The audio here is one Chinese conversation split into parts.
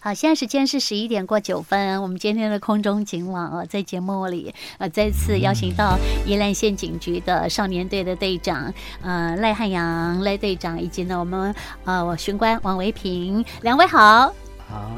好，现在时间是十一点过九分。我们今天的空中警网啊，在节目里呃再次邀请到宜兰县警局的少年队的队长呃赖汉阳赖队长，以及呢我们呃我巡官王维平两位好。好，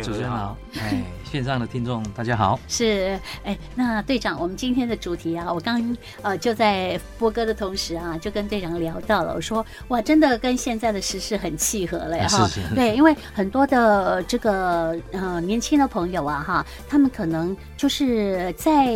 主持人好，哎，线上的听众大家好。是，哎，那队长，我们今天的主题啊，我刚呃就在播歌的同时啊，就跟队长聊到了，我说哇，真的跟现在的时事很契合了哈。是是。对，因为很多的这个呃年轻的朋友啊哈，他们可能就是在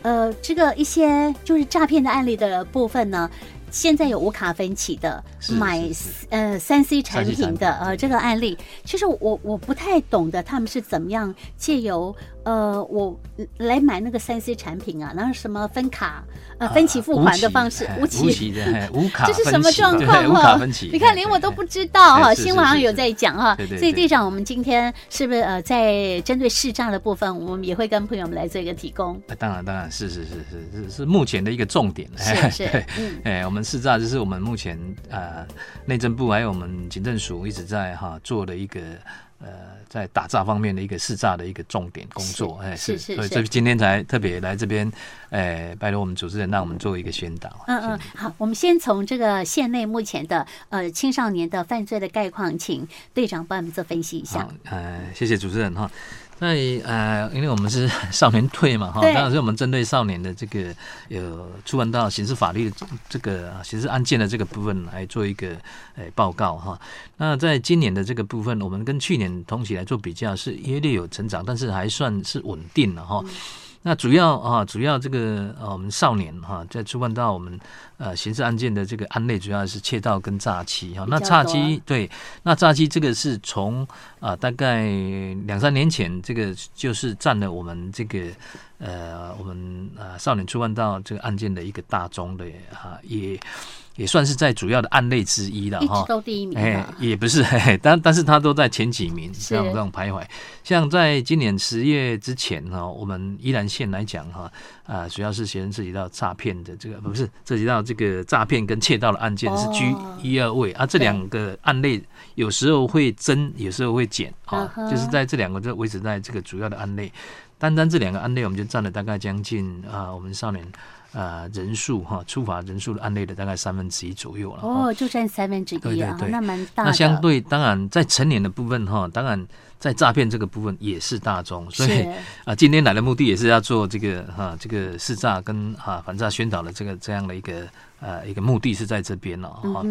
呃这个一些就是诈骗的案例的部分呢。现在有无卡分期的买呃三 C 产品的呃这个案例，其实我我不太懂得他们是怎么样借由。呃，我来买那个三 C 产品啊，然后什么分卡呃分期付款的方式，无期，无期的 无卡，这是什么状况？无卡分期，你看连我都不知道哈，新闻上有在讲哈。所以队长，我们今天是不是呃在针对市诈的部分，我们也会跟朋友们来做一个提供？当然，当然是是是是是是目前的一个重点。是是，嗯，哎，我们市诈就是我们目前呃内政部还有我们警政署一直在哈做的一个。呃，在打诈方面的一个试诈的一个重点工作，哎，是，是，所以这今天才特别来这边，哎，拜托我们主持人，让我们做一个宣导。嗯嗯，好，我们先从这个县内目前的呃青少年的犯罪的概况，请队长帮我们做分析一下。呃，谢谢主持人哈。那呃，因为我们是少年退嘛，哈，当然是我们针对少年的这个有触犯到刑事法律的这个刑事案件的这个部分来做一个呃报告哈。那在今年的这个部分，我们跟去年同期来做比较，是约略有成长，但是还算是稳定了哈。那主要啊，主要这个呃，我们少年哈，在触犯到我们呃刑事案件的这个案类，主要是窃盗跟诈欺哈。那诈欺对，那诈欺这个是从啊大概两三年前，这个就是占了我们这个呃我们呃少年触犯到这个案件的一个大宗的啊也。也算是在主要的案类之一了哈，都第一名，哎，也不是，但但是他都在前几名，这样这样徘徊。像在今年十月之前哈，我们宜兰县来讲哈，啊，主要是先涉及到诈骗的这个，不是涉及到这个诈骗跟窃盗的案件是居一二位啊，这两个案类有时候会增，有时候会减啊，就是在这两个就维持在这个主要的案类，单单这两个案类我们就占了大概将近啊，我们少年。呃，人数哈，处罚人数的案例的大概三分之一左右了。哦，就占三分之一啊，那蛮大。那相对当然，在成年的部分哈，当然在诈骗这个部分也是大宗。所以 啊、呃，今天来的目的也是要做这个哈，这个试诈跟哈反诈宣导的这个这样的一个。呃，一个目的是在这边了哈。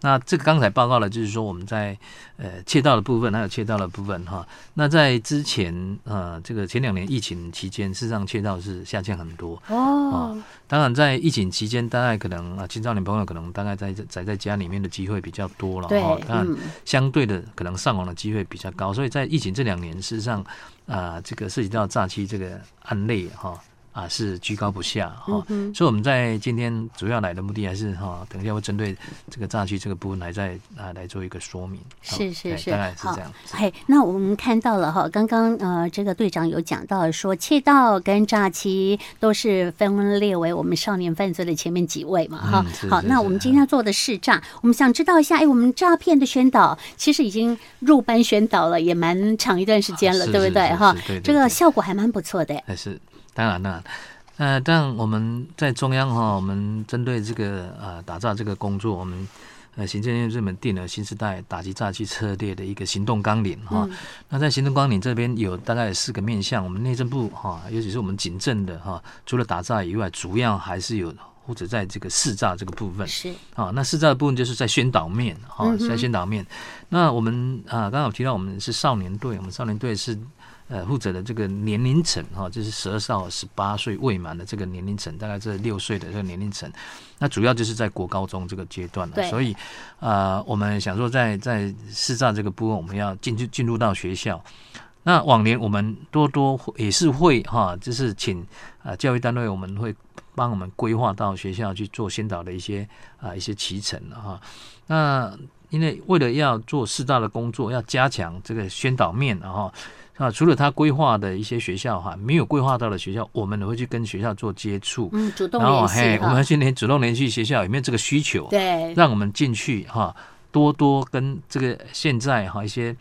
那这个刚才报告了，就是说我们在呃窃盗的部分，还有窃盗的部分哈。那在之前呃，这个前两年疫情期间，事实上窃盗是下降很多哦。当然，在疫情期间，大概可能啊，青少年朋友可能大概在宅在家里面的机会比较多了哈。当然，相对的可能上网的机会比较高，所以在疫情这两年，事实上啊，这个涉及到诈欺这个案例哈。啊，是居高不下哈，嗯、所以我们在今天主要来的目的还是哈，等一下会针对这个诈欺这个部分来再啊来做一个说明。是是是，大概是这样。嘿，那我们看到了哈，刚刚呃这个队长有讲到说，窃盗跟诈欺都是分列为我们少年犯罪的前面几位嘛哈。嗯、好，那我们今天要做的是诈，我们想知道一下，哎，我们诈骗的宣导其实已经入班宣导了，也蛮长一段时间了，对不对哈？这个效果还蛮不错的。还是。当然了，呃，但我们在中央哈，我们针对这个呃打造这个工作，我们呃行政院这边定了新时代打击诈欺策略的一个行动纲领哈。嗯、那在行动纲领这边有大概四个面向，我们内政部哈，尤其是我们警政的哈，除了打诈以外，主要还是有或者在这个试诈这个部分是啊。那试诈的部分就是在宣导面哈，在宣导面。嗯、那我们啊，刚刚有提到我们是少年队，我们少年队是。呃，负责的这个年龄层哈，就是十二到十八岁未满的这个年龄层，大概这六岁的这个年龄层，那主要就是在国高中这个阶段了。所以，啊、呃，我们想说在，在在识诈这个部分，我们要进去进入到学校。那往年我们多多也是会哈，就是请啊教育单位，我们会帮我们规划到学校去做先导的一些啊一些期程哈。那因为为了要做识诈的工作，要加强这个宣导面，然后。啊，除了他规划的一些学校哈，没有规划到的学校，我们会去跟学校做接触，嗯，主动联系，然后嘿，我们今天主动联系学校有没有这个需求，对，让我们进去哈，多多跟这个现在哈一些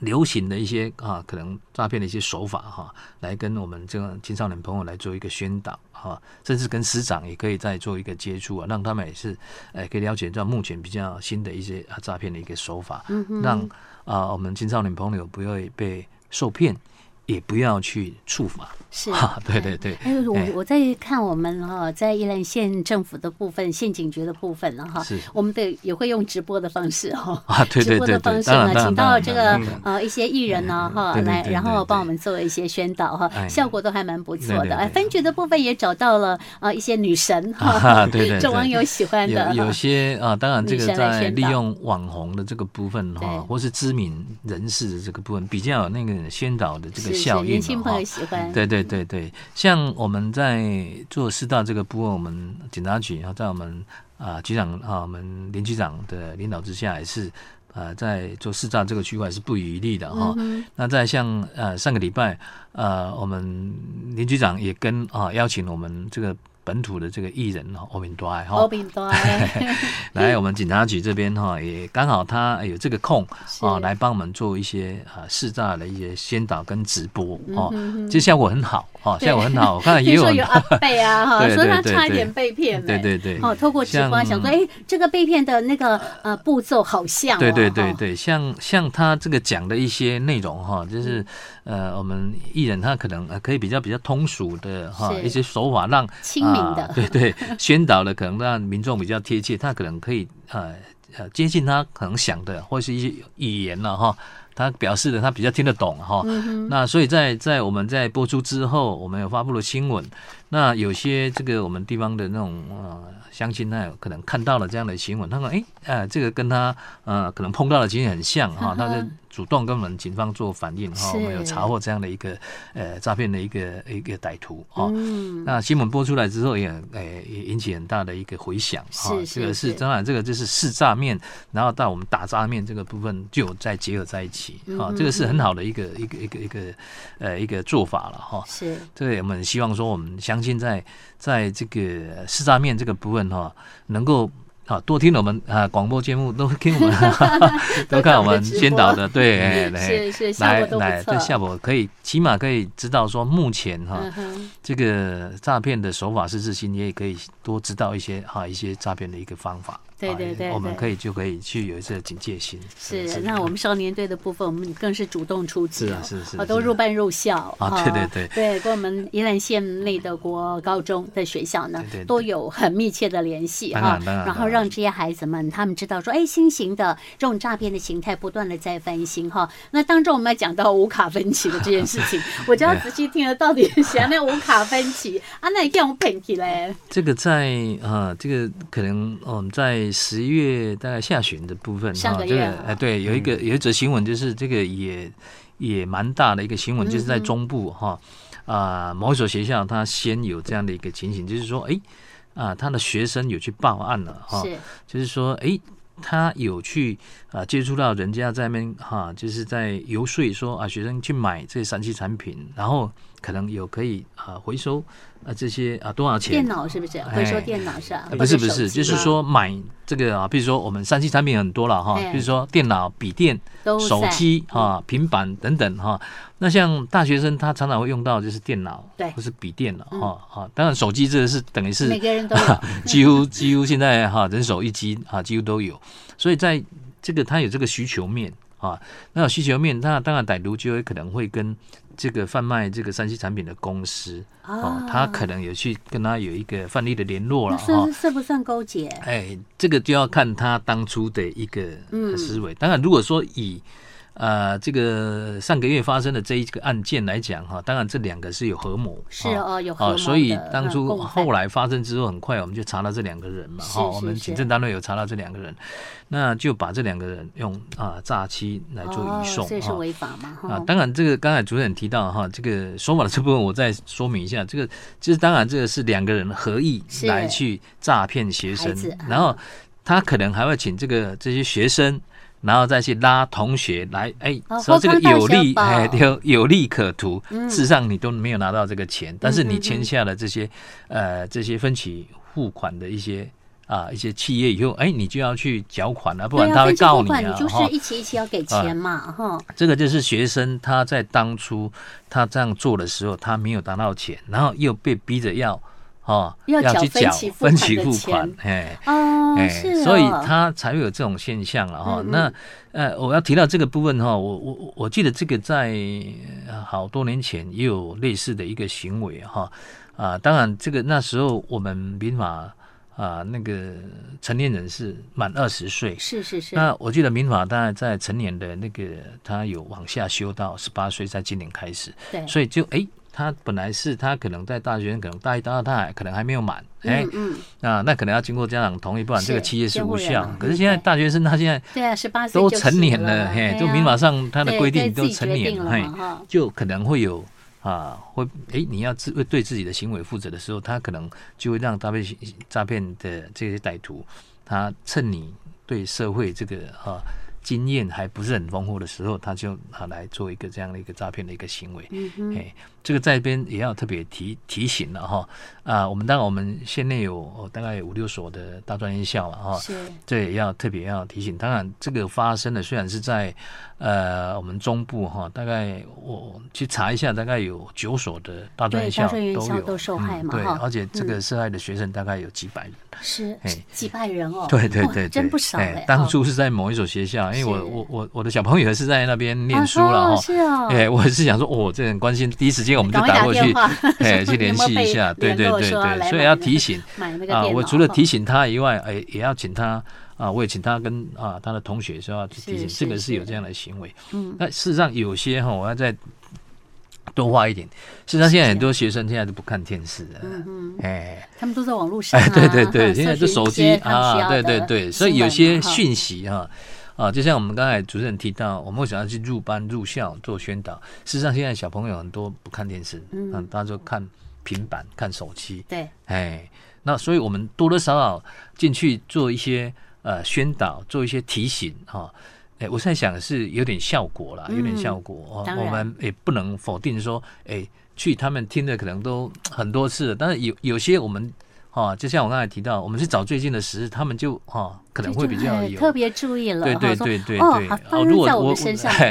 流行的一些啊，可能诈骗的一些手法哈、啊，来跟我们这个青少年朋友来做一个宣导哈、啊，甚至跟师长也可以再做一个接触啊，让他们也是诶可以了解到目前比较新的一些啊诈骗的一个手法，嗯、让啊我们青少年朋友不会被受骗。也不要去触法，是、啊，对对对。哎，我我在看我们哈，在宜兰县政府的部分，县警局的部分了哈，是，我们的也会用直播的方式哈，啊，对对对，直播的方式呢，请到这个呃一些艺人呢哈来，然后帮我们做一些宣导哈，效果都还蛮不错的。哎，分局的部分也找到了呃一些女神哈，对对，这网友喜欢的，有些啊，当然这个在利用网红的这个部分哈，或是知名人士的这个部分，比较有那个宣导的这个。效应哈，对对对对，像我们在做四大这个部分，我们警察局然后，在我们啊局长啊，我们林局长的领导之下，也是呃在做四大这个区块是不遗余力的哈。那在像呃上个礼拜呃，我们林局长也跟啊邀请我们这个。本土的这个艺人哦，欧炳多哈，欧炳多来我们警察局这边哈，也刚好他有这个空啊，来帮我们做一些啊识诈的一些宣导跟直播哦，其实效果很好哦，效果很好。我看也有有阿贝啊 哈，说他差一点被骗，对对对，哦，透过直播想说，哎，这个被骗的那个呃步骤好像，对对对对，像像他这个讲的一些内容哈，就是呃我们艺人他可能可以比较比较通俗的哈一些手法让啊，对对，宣导的可能让民众比较贴切，他可能可以呃呃接近他可能想的，或是一些语言了哈，他表示的他比较听得懂哈。嗯、那所以在在我们在播出之后，我们有发布了新闻，那有些这个我们地方的那种呃乡亲呢，可能看到了这样的新闻，他说哎呃这个跟他呃可能碰到的情形很像哈，他就。主动跟我们警方做反应哈，我们有查获这样的一个呃诈骗的一个一个歹徒哈。那新闻播出来之后也呃也引起很大的一个回响哈。这个是当然，这个就是试诈面，然后到我们打诈面这个部分就有再结合在一起啊。这个是很好的一个一个一个一个呃一个做法了哈。是。这个我们希望说，我们相信在在这个试诈面这个部分哈，能够。好，多听我们啊广播节目，都听我们，都看我们先导的，对，来来 来，这效果可以，起码可以知道说，目前哈，这个诈骗的手法是日新，也可以多知道一些哈一些诈骗的一个方法。对对对，我们可以就可以去有一些警戒心。是，那我们少年队的部分，我们更是主动出击。是啊，是是，都入班入校啊。对对对，对，跟我们宜兰县内的国高中的学校呢，都有很密切的联系哈。然后让这些孩子们他们知道说，哎，新型的这种诈骗的形态不断的在翻新哈。那当中我们要讲到无卡分歧的这件事情，我就要仔细听了，到底 想那无卡分歧啊，那叫我骗起来。这个在啊，这个可能我们在。十一月大概下旬的部分，哈，这个月哎、啊，对，有一个有一则新闻，就是这个也也蛮大的一个新闻，就是在中部哈啊某一所学校，他先有这样的一个情形，就是说，哎啊，他的学生有去报案了哈，就是说，哎，他有去啊接触到人家在那边哈，就是在游说说啊，学生去买这三期产品，然后可能有可以啊回收。啊，这些啊多少钱？电脑是不是？回收电脑是啊？不是不是，就是说买这个啊，比如说我们三 C 产品很多了哈，比如说电脑、笔电、手机啊、平板等等哈。那像大学生他常常会用到就是电脑，对，或是笔电了哈啊。当然手机这个是等于是每个人都有，几乎几乎现在哈人手一机啊，几乎都有。所以在这个他有这个需求面啊，那有需求面，那当然歹毒就会可能会跟。这个贩卖这个三 C 产品的公司哦，他可能有去跟他有一个范例的联络了哈，算不算勾结？哎，这个就要看他当初的一个思维。当然，如果说以呃，这个上个月发生的这一个案件来讲哈，当然这两个是有合谋，是哦，有合谋，所以当初后来发生之后，很快我们就查到这两个人嘛，哈，我们警政单位有查到这两个人，那就把这两个人用啊诈欺来做移送，这是违法吗？啊，当然这个刚才主任提到哈，这个说法的这部分我再说明一下，这个其实当然这个是两个人合意来去诈骗学生，然后他可能还会请这个这些学生。然后再去拉同学来，哎，说这个有利，哎，有有利可图。事实上你都没有拿到这个钱，但是你签下了这些，呃，这些分期付款的一些啊一些企业以后，哎，你就要去缴款了，不然他会告你啊。你就是一期一期要给钱嘛，哈。这个就是学生他在当初他这样做的时候，他没有拿到钱，然后又被逼着要。哦，要去缴分期付款，哎，哦，哎，所以他才会有这种现象了哈。那呃，我要提到这个部分哈，我我我记得这个在好多年前也有类似的一个行为哈啊。当然，这个那时候我们民法啊，那个成年人是满二十岁，是是是。那我记得民法大概在成年的那个他有往下修到十八岁，在今年开始，对，所以就哎。他本来是他可能在大学，可能大一、大二，他还可能还没有满，哎、嗯嗯，啊，那可能要经过家长同意，不然这个企业是无效。可是现在大学生他现在对啊，十八岁都成年了，嘿，就民法上他的规定都成年了，嘿，就可能会有啊，会诶，你要自对自己的行为负责的时候，他可能就会让诈骗诈骗的这些歹徒，他趁你对社会这个啊。经验还不是很丰富的时候，他就啊来做一个这样的一个诈骗的一个行为。嗯嗯，哎，这个在这边也要特别提提醒了哈。啊，我们当然我们县内有大概有五六所的大专院校了哈。是。这也要特别要提醒。当然，这个发生的虽然是在呃我们中部哈，大概我去查一下，大概有九所的大专院校都有都受害嘛。对，而且这个受害的学生大概有几百人。是。哎，几百人哦。对对对，真不少哎。当初是在某一所学校。因为我我我我的小朋友也是在那边念书了哈，是哦，哎，我是想说，哦，这很关心，第一时间我们就打过去，哎，去联系一下，对对对对，所以要提醒 啊，我除了提醒他以外，哎，也要请他啊，我也请他跟啊他的同学说要提醒，这个是有这样的行为，嗯，那事实上有些哈，我要再多花一点，事实上现在很多学生现在都不看电视的，嗯嗯，哎，他们都在网络上，哎，对对对，现在这手机啊，对对 对，所以有些讯息哈。啊，就像我们刚才主持人提到，我们为什么要去入班入校做宣导？事实上，现在小朋友很多不看电视，嗯，大家就看平板、看手机。对，哎，那所以我们多多少少进去做一些呃宣导，做一些提醒哈。哎，我现在想是有点效果啦，有点效果。嗯、我们也不能否定说，哎，去他们听的可能都很多次，但是有有些我们。哦，就像我刚才提到，我们去找最近的时事，他们就哈、哦、可能会比较有特别注意了。对对对对对。哦，如果我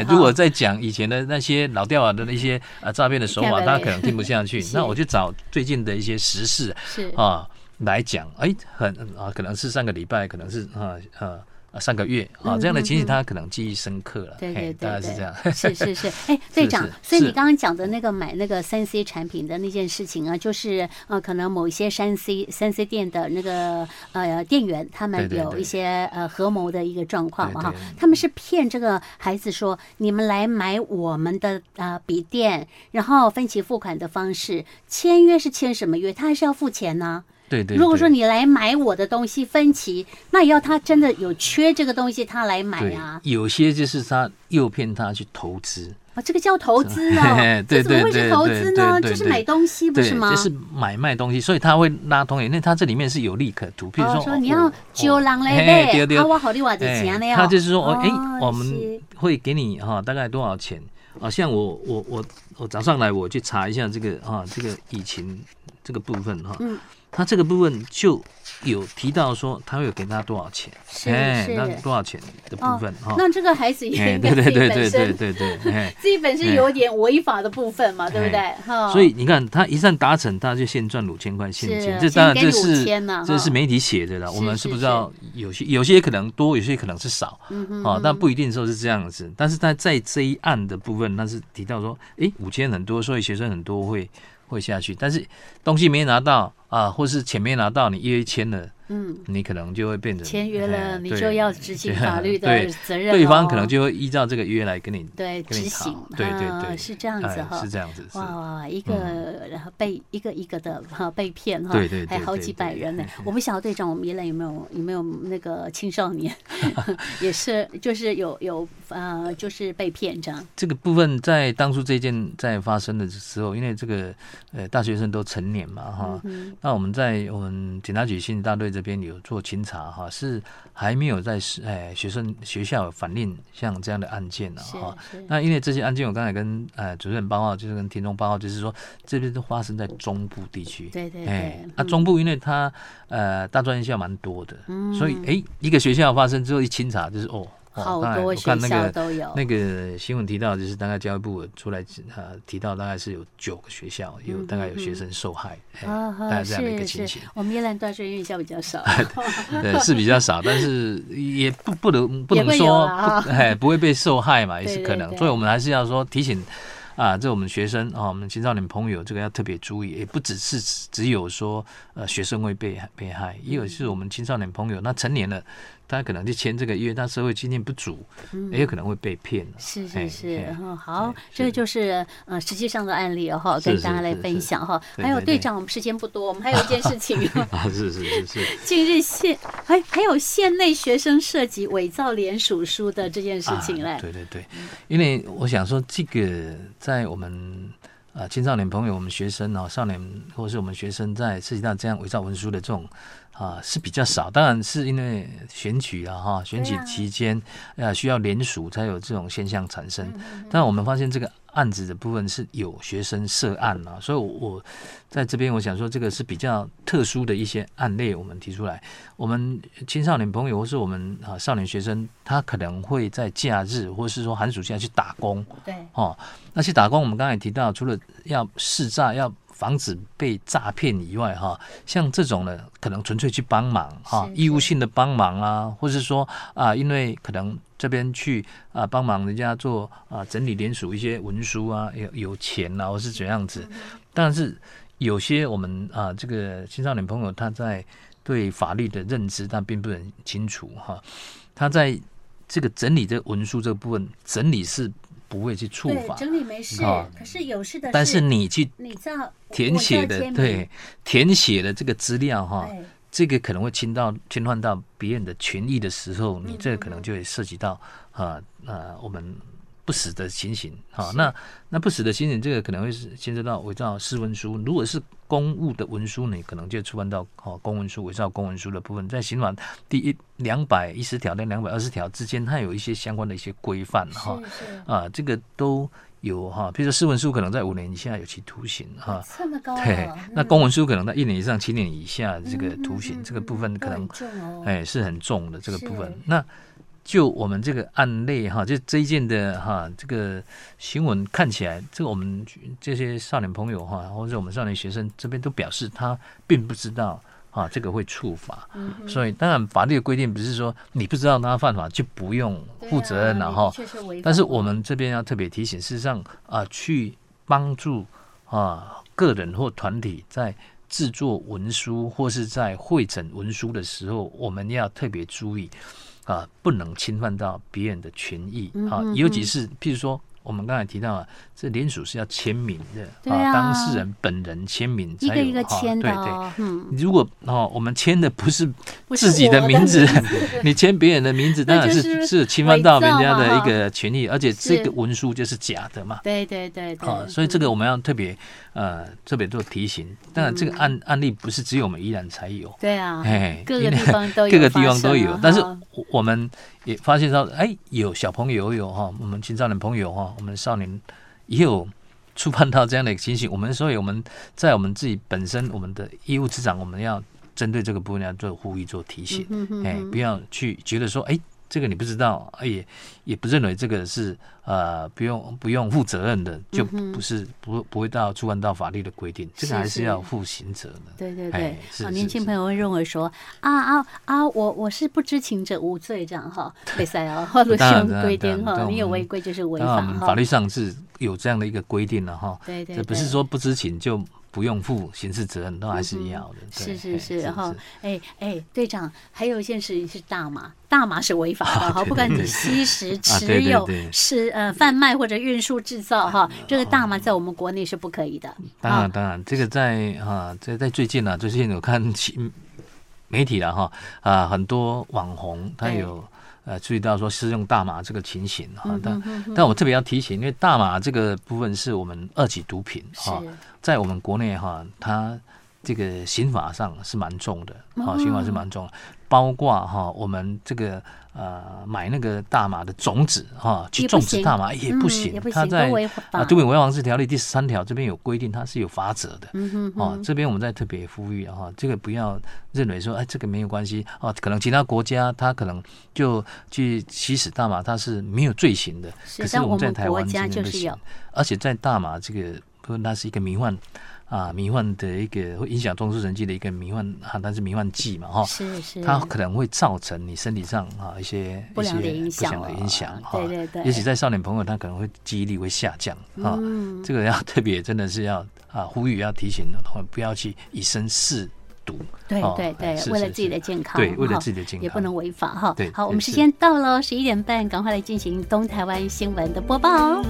如果在讲以前的那些老掉牙的那些啊诈骗的手法，大家可能听不下去。那我就找最近的一些时事是啊来讲，哎，很啊，可能是上个礼拜，可能是啊啊。啊，上个月啊，这样的情形他可能记忆深刻了。对对对，大概是这样。是是是，哎，队长，所以你刚刚讲的那个买那个三 C 产品的那件事情啊，就是呃，可能某一些三 C 三 C 店的那个呃店员，他们有一些呃合谋的一个状况嘛哈，他们是骗这个孩子说，你们来买我们的呃笔电，然后分期付款的方式，签约是签什么约？他还是要付钱呢？对对，如果说你来买我的东西分期，那也要他真的有缺这个东西，他来买啊。有些就是他诱骗他去投资啊，这个叫投资 啊，这怎么会是投资呢？就是买东西不是吗？就是买卖东西，所以他会拉通，因为他这里面是有利可图。比如说你要揪人来对，啊，我好你话就钱了。他就是说，哎，我们会给你哈，大概多少钱？啊，像我我我我早上来我去查一下这个啊，这个疫情这个部分哈。它这个部分就有提到说，他会有给他多少钱？哎，那多少钱的部分哈？那这个孩子也应该自己本身对对对对，自己本身 有点违法的部分嘛，对不对？哈。所以你看，他一旦达成，他就先赚五千块现金。这当然这是这是媒体写的了，我们是不知道有些有些可能多，有些可能是少，啊，但不一定说是这样子。但是他在这一案的部分，他是提到说，哎，五千很多，所以学生很多会。会下去，但是东西没拿到啊，或是前面拿到，你约签了。嗯，你可能就会变成签约了，你就要执行法律的 责任。对方可能就会依照这个约来跟你对执行。对对对，是这样子哈，是这样子。哇，一个然后被一个一个的哈 被骗哈，对对对，还好几百人呢。我不晓得队长，我们宜兰有没有有没有那个青少年，也是就是有有呃就是被骗这样。这个部分在当初这件在发生的时候，因为这个呃大学生都成年嘛哈，那我们在我们警察局刑警大队这边有做清查哈，是还没有在哎学生学校反映像这样的案件呢哈。那因为这些案件，我刚才跟呃主任报告，就是跟听众报告，就是说这边都发生在中部地区。对对对。哎，啊，中部因为它呃大专院校蛮多的，嗯，所以哎一个学校发生之后一清查就是哦。好多学校都有。那个新闻提到，就是大概教育部出来呃提到，大概是有九个学校有大概有学生受害，大概这样的一个情形。我们宜兰大学院校比较少，对，是比较少，但是也不不能不能说不哎不会被受害嘛，也是可能。所以我们还是要说提醒啊，这我们学生啊，我们青少年朋友这个要特别注意，也不只是只有说呃学生会被被害，也有是我们青少年朋友那成年了。他可能就签这个约，但社会经验不足，也有可能会被骗。是是是，嗯，好，这个就是呃实际上的案例哈，跟大家来分享哈。还有队长，我们时间不多，我们还有一件事情。啊，是是是是。近日县还还有县内学生涉及伪造联署书的这件事情嘞。对对对，因为我想说，这个在我们啊青少年朋友、我们学生啊少年，或是我们学生在涉及到这样伪造文书的这种。啊，是比较少，当然是因为选举啊，哈，选举期间啊需要联署才有这种现象产生。但我们发现这个案子的部分是有学生涉案了，所以我在这边我想说，这个是比较特殊的一些案例，我们提出来。我们青少年朋友或是我们啊少年学生，他可能会在假日或是说寒暑假去打工，对，哦，那去打工，我们刚才提到，除了要试诈要。防止被诈骗以外，哈，像这种呢，可能纯粹去帮忙，哈，义务性的帮忙啊，或是说啊，因为可能这边去啊帮忙人家做啊整理联署一些文书啊，有有钱啊，或是怎样子。但是有些我们啊这个青少年朋友他在对法律的认知他并不很清楚哈，他在这个整理这文书这个部分整理是。不会去触法，整理没事，哦、可是有事的是。但是你去你填写的，对，填写的这个资料哈，对这个可能会侵到侵犯到别人的权益的时候，你这个可能就会涉及到啊啊我们。不实的情形，哈，那那不实的情形，这个可能会是牵涉到伪造私文书。如果是公务的文书，你可能就触犯到哈公文书伪造公文书的部分，在刑法第一两百一十条跟两百二十条之间，它有一些相关的一些规范，哈，啊，这个都有哈。比如说私文书可能在五年以下有期徒刑，哈，这么高，对，那公文书可能在一年以上七年以下这个徒刑，这个部分可能哎是很重的这个部分，那。就我们这个案例哈，就这一件的哈，这个新闻看起来，这个我们这些少年朋友哈，或者我们少年学生这边都表示他并不知道啊，这个会触法。嗯、所以当然法律的规定不是说你不知道他犯法就不用负责任了哈。但是我们这边要特别提醒，事实上啊，去帮助啊个人或团体在制作文书或是在汇整文书的时候，我们要特别注意。啊，不能侵犯到别人的权益啊，尤其是譬如说。我们刚才提到啊，这联署是要签名的啊，当事人本人签名才有哈。对对，嗯，如果哦，我们签的不是自己的名字，你签别人的名字，当然是是侵犯到人家的一个权益，而且这个文书就是假的嘛。对对对，啊，所以这个我们要特别呃特别做提醒。当然，这个案案例不是只有我们依然才有，对啊，哎，各个地方都有，各个地方都有，但是我们。也发现到，哎，有小朋友有哈，我们青少年朋友哈，我们少年也有触碰到这样的情形。我们所以我们在我们自己本身，我们的义务执掌，我们要针对这个部分要做呼吁、做提醒，哎，不要去觉得说，哎。这个你不知道，也也不认为这个是呃不用不用负责任的，就不是不不会到触犯到法律的规定，这个还是要负刑责的。对对对，好，年轻朋友会认为说啊啊啊，我我是不知情者无罪这样哈，比赛啊，或者是规定哈，你有违规就是违法哈。法律上是有这样的一个规定了哈，对对，这不是说不知情就。不用负刑事责任，都还是要的。嗯、是是是，然后，哎哎，队长，还有一件事情是大麻，大麻是违法的哈，不管你吸食、持有、是呃贩卖或者运输制造哈，这个大麻在我们国内是不可以的。当然当然，这个在哈在在最近呢、啊，最近有看媒体了哈啊，很多网红他有。呃，注意到说是用大麻这个情形哈，但但我特别要提醒，因为大麻这个部分是我们二级毒品哈，在我们国内哈，它这个刑法上是蛮重的，啊，刑法是蛮重的，包括哈我们这个呃买那个大麻的种子哈，去种植大麻也不行，他在啊，毒品危害防治条例第十三条这边有规定，它是有法则的，哦，这边我们在特别呼吁哈，这个不要认为说哎这个没有关系哦，可能其他国家他可能就去吸食大麻，它是没有罪行的，可是我们在台湾这边不行，而且在大麻这个，它是一个迷幻。啊，迷幻的一个会影响中枢神经的一个迷幻啊，它是迷幻剂嘛，哈，是是，它可能会造成你身体上啊一些不良的影响，不良的影响，对对对，也许在少年朋友，他可能会记忆力会下降，啊，这个要特别真的是要啊呼吁要提醒的话，不要去以身试毒，对对对，为了自己的健康，对，为了自己的健康。也不能违法哈。对，好，我们时间到了，十一点半，赶快来进行东台湾新闻的播报。